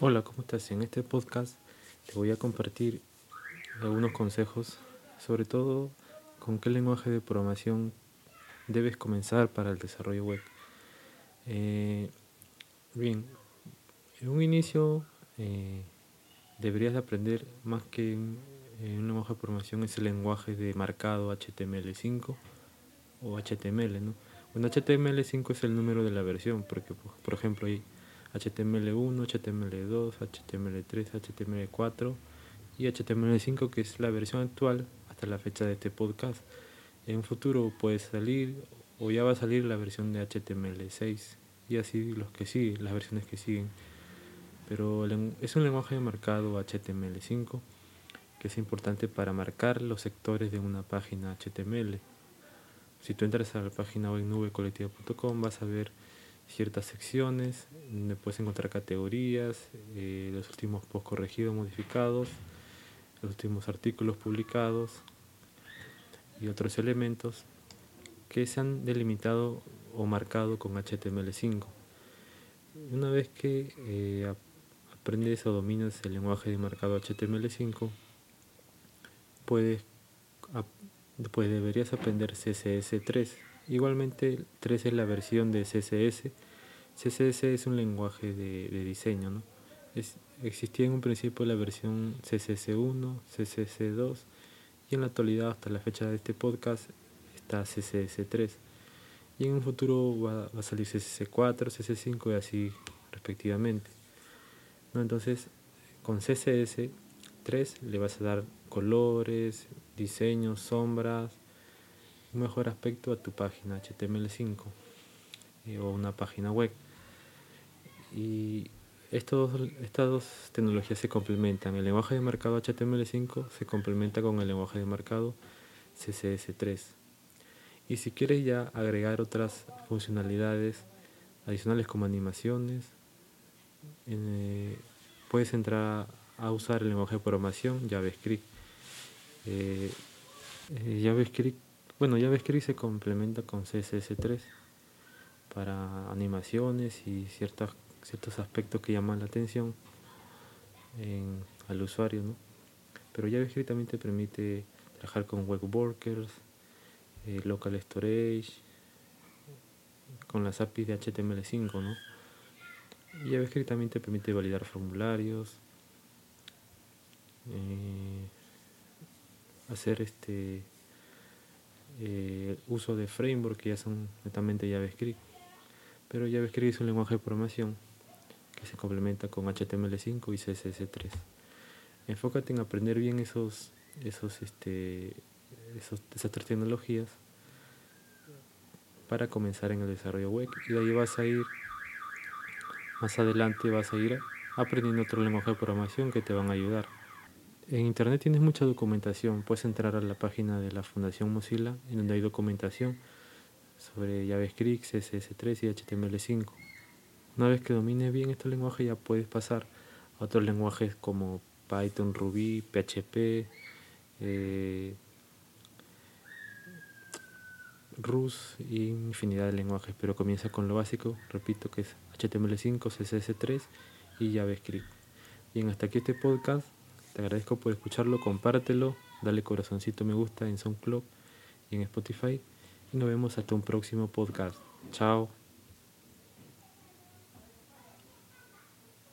Hola, ¿cómo estás? En este podcast te voy a compartir algunos consejos, sobre todo con qué lenguaje de programación debes comenzar para el desarrollo web. Eh, bien, en un inicio eh, deberías aprender más que un, un lenguaje de programación es el lenguaje de marcado HTML5 o HTML, ¿no? Bueno, HTML5 es el número de la versión, porque por ejemplo hay HTML1, HTML2, HTML3, HTML4 y HTML5 que es la versión actual hasta la fecha de este podcast. En futuro puede salir o ya va a salir la versión de HTML6 y así los que siguen, las versiones que siguen. Pero es un lenguaje marcado HTML5 que es importante para marcar los sectores de una página HTML. Si tú entras a la página web nubecolectiva.com vas a ver ciertas secciones, donde puedes encontrar categorías, eh, los últimos post corregidos, modificados, los últimos artículos publicados y otros elementos que se han delimitado o marcado con HTML5. Una vez que eh, aprendes o dominas el lenguaje de marcado HTML5, puedes, pues deberías aprender CSS3 Igualmente 3 es la versión de CSS. CSS es un lenguaje de, diseño. ¿no? Es, existía en un principio la versión CSS1, CSS2 y en la actualidad hasta la fecha de este podcast está CSS3. Y en un futuro va, a salir CSS4, CSS5 y así respectivamente. ¿No? Entonces con CSS3 le vas a dar colores, diseños, sombras, un mejor aspecto a tu página HTML5 eh, o una página web. Y estos, estas dos tecnologías se complementan. El lenguaje de marcado HTML5 se complementa con el lenguaje de marcado CSS3. Y si quieres ya agregar otras funcionalidades adicionales como animaciones, eh, puedes entrar a usar el lenguaje de programación JavaScript. Eh, JavaScript bueno, JavaScript se complementa con CSS3 para animaciones y ciertas, ciertos aspectos que llaman la atención al usuario, ¿no? Pero JavaScript también te permite trabajar con web workers, eh, local storage, con las APIs de HTML5, ¿no? Y JavaScript también te permite validar formularios, eh, hacer este eh, uso de framework que ya son netamente JavaScript. Pero JavaScript es un lenguaje de programación que se complementa con HTML5 y CSS3. Enfócate en aprender bien esos, esos, este, esos, esas tres tecnologías para comenzar en el desarrollo web y ahí vas a ir más adelante vas a ir aprendiendo otro lenguaje de programación que te van a ayudar. En internet tienes mucha documentación. Puedes entrar a la página de la Fundación Mozilla, en donde hay documentación sobre JavaScript, CSS3 y HTML5. Una vez que domines bien este lenguaje, ya puedes pasar a otros lenguajes como Python, Ruby, PHP, eh, Rust y infinidad de lenguajes. Pero comienza con lo básico, repito, que es HTML5, CSS3 y JavaScript. Bien, hasta aquí este podcast. Te agradezco por escucharlo, compártelo, dale corazoncito me gusta en SoundCloud y en Spotify. Y nos vemos hasta un próximo podcast. Chao.